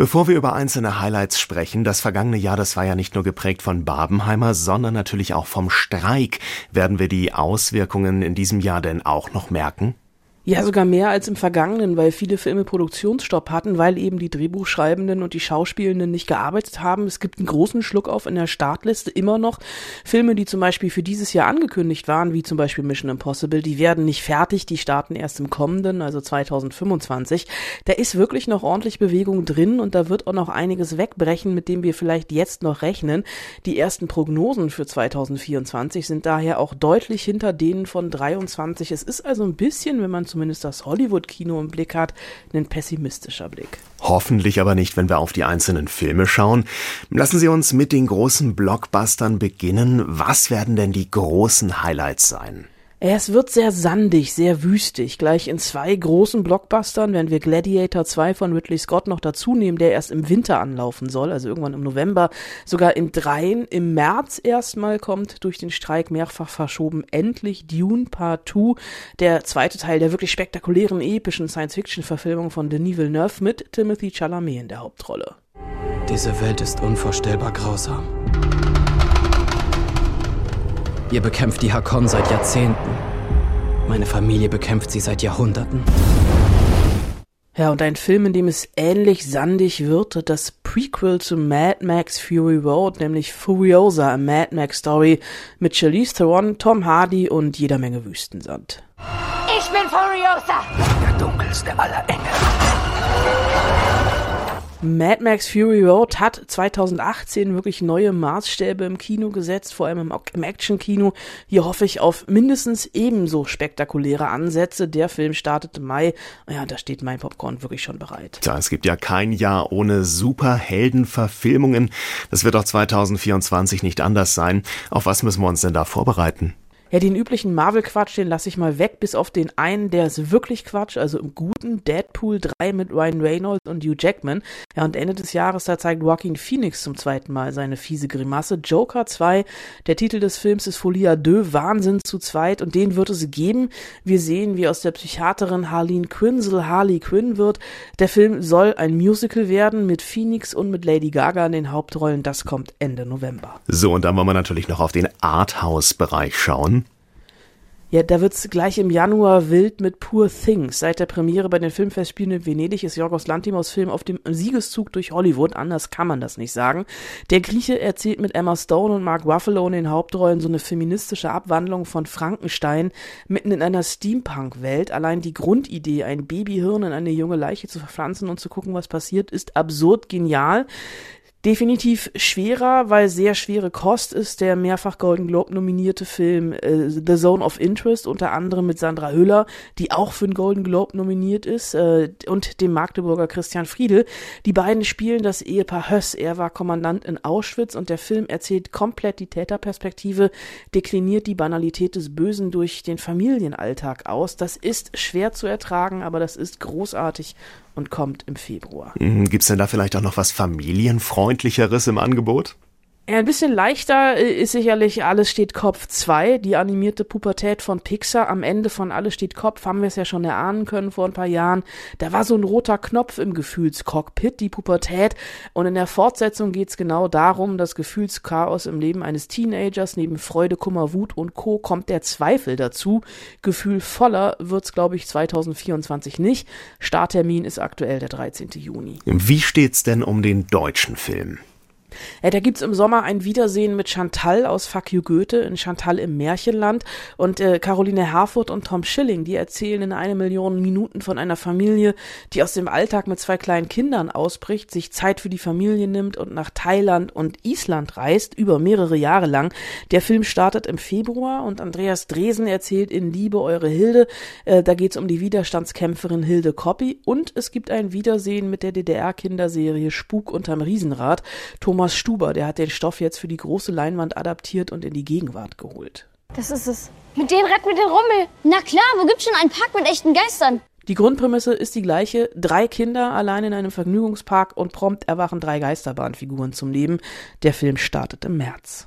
Bevor wir über einzelne Highlights sprechen, das vergangene Jahr, das war ja nicht nur geprägt von Barbenheimer, sondern natürlich auch vom Streik. Werden wir die Auswirkungen in diesem Jahr denn auch noch merken? Ja, sogar mehr als im vergangenen, weil viele Filme Produktionsstopp hatten, weil eben die Drehbuchschreibenden und die Schauspielenden nicht gearbeitet haben. Es gibt einen großen Schluck auf in der Startliste immer noch. Filme, die zum Beispiel für dieses Jahr angekündigt waren, wie zum Beispiel Mission Impossible, die werden nicht fertig, die starten erst im kommenden, also 2025. Da ist wirklich noch ordentlich Bewegung drin und da wird auch noch einiges wegbrechen, mit dem wir vielleicht jetzt noch rechnen. Die ersten Prognosen für 2024 sind daher auch deutlich hinter denen von 23. Es ist also ein bisschen, wenn man zumindest das Hollywood-Kino im Blick hat, ein pessimistischer Blick. Hoffentlich aber nicht, wenn wir auf die einzelnen Filme schauen. Lassen Sie uns mit den großen Blockbustern beginnen. Was werden denn die großen Highlights sein? Es wird sehr sandig, sehr wüstig. Gleich in zwei großen Blockbustern, wenn wir Gladiator 2 von Ridley Scott noch dazu nehmen, der erst im Winter anlaufen soll, also irgendwann im November, sogar in dreien im März erstmal kommt, durch den Streik mehrfach verschoben, endlich Dune Part 2, der zweite Teil der wirklich spektakulären, epischen Science-Fiction-Verfilmung von Denis Villeneuve mit Timothy Chalamet in der Hauptrolle. Diese Welt ist unvorstellbar grausam. Ihr bekämpft die Hakon seit Jahrzehnten. Meine Familie bekämpft sie seit Jahrhunderten. Ja, und ein Film, in dem es ähnlich sandig wird, das Prequel zu Mad Max Fury Road, nämlich Furiosa, a Mad Max Story mit Charlize Theron, Tom Hardy und jeder Menge Wüstensand. Ich bin Furiosa! Der dunkelste aller Engel. Mad Max Fury Road hat 2018 wirklich neue Maßstäbe im Kino gesetzt, vor allem im, im Action-Kino. Hier hoffe ich auf mindestens ebenso spektakuläre Ansätze. Der Film startet im Mai. Ja, da steht mein Popcorn wirklich schon bereit. Tja, es gibt ja kein Jahr ohne Superheldenverfilmungen. Das wird auch 2024 nicht anders sein. Auf was müssen wir uns denn da vorbereiten? Ja, den üblichen Marvel-Quatsch, den lasse ich mal weg, bis auf den einen, der ist wirklich Quatsch, also im guten Deadpool 3 mit Ryan Reynolds und Hugh Jackman. Ja, und Ende des Jahres, da zeigt Joaquin Phoenix zum zweiten Mal seine fiese Grimasse. Joker 2, der Titel des Films ist Folia 2, Wahnsinn zu zweit und den wird es geben. Wir sehen, wie aus der Psychiaterin Harleen Quinzel Harley Quinn wird. Der Film soll ein Musical werden mit Phoenix und mit Lady Gaga in den Hauptrollen. Das kommt Ende November. So, und dann wollen wir natürlich noch auf den Arthouse-Bereich schauen. Ja, da wird's gleich im Januar wild mit Poor Things. Seit der Premiere bei den Filmfestspielen in Venedig ist Jorgos Lantimos Film auf dem Siegeszug durch Hollywood. Anders kann man das nicht sagen. Der Grieche erzählt mit Emma Stone und Mark Ruffalo in den Hauptrollen so eine feministische Abwandlung von Frankenstein mitten in einer Steampunk-Welt. Allein die Grundidee, ein Babyhirn in eine junge Leiche zu verpflanzen und zu gucken, was passiert, ist absurd genial. Definitiv schwerer, weil sehr schwere Kost ist der mehrfach Golden Globe nominierte Film äh, The Zone of Interest, unter anderem mit Sandra Hüller, die auch für den Golden Globe nominiert ist, äh, und dem Magdeburger Christian Friedel. Die beiden spielen das Ehepaar Höss. Er war Kommandant in Auschwitz und der Film erzählt komplett die Täterperspektive, dekliniert die Banalität des Bösen durch den Familienalltag aus. Das ist schwer zu ertragen, aber das ist großartig und kommt im Februar. Mhm, Gibt es denn da vielleicht auch noch was familienfreundlicheres im Angebot? Ja, ein bisschen leichter äh, ist sicherlich Alles steht Kopf 2, die animierte Pubertät von Pixar. Am Ende von Alles steht Kopf haben wir es ja schon erahnen können vor ein paar Jahren. Da war so ein roter Knopf im Gefühlscockpit, die Pubertät. Und in der Fortsetzung geht's genau darum, das Gefühlschaos im Leben eines Teenagers. Neben Freude, Kummer, Wut und Co. kommt der Zweifel dazu. Gefühl voller wird's, glaube ich, 2024 nicht. Starttermin ist aktuell der 13. Juni. Wie steht's denn um den deutschen Film? Ja, da gibt's im Sommer ein Wiedersehen mit Chantal aus Fuck You Goethe in Chantal im Märchenland und äh, Caroline Herfurth und Tom Schilling, die erzählen in eine Million Minuten von einer Familie, die aus dem Alltag mit zwei kleinen Kindern ausbricht, sich Zeit für die Familie nimmt und nach Thailand und Island reist, über mehrere Jahre lang. Der Film startet im Februar und Andreas Dresen erzählt in Liebe eure Hilde. Äh, da geht's um die Widerstandskämpferin Hilde Koppi und es gibt ein Wiedersehen mit der DDR-Kinderserie Spuk unterm Riesenrad. Thomas Thomas Stuber, der hat den Stoff jetzt für die große Leinwand adaptiert und in die Gegenwart geholt. Das ist es. Mit denen retten wir den Rummel. Na klar, wo gibt's schon einen Park mit echten Geistern? Die Grundprämisse ist die gleiche. Drei Kinder allein in einem Vergnügungspark und prompt erwachen drei Geisterbahnfiguren zum Leben. Der Film startet im März.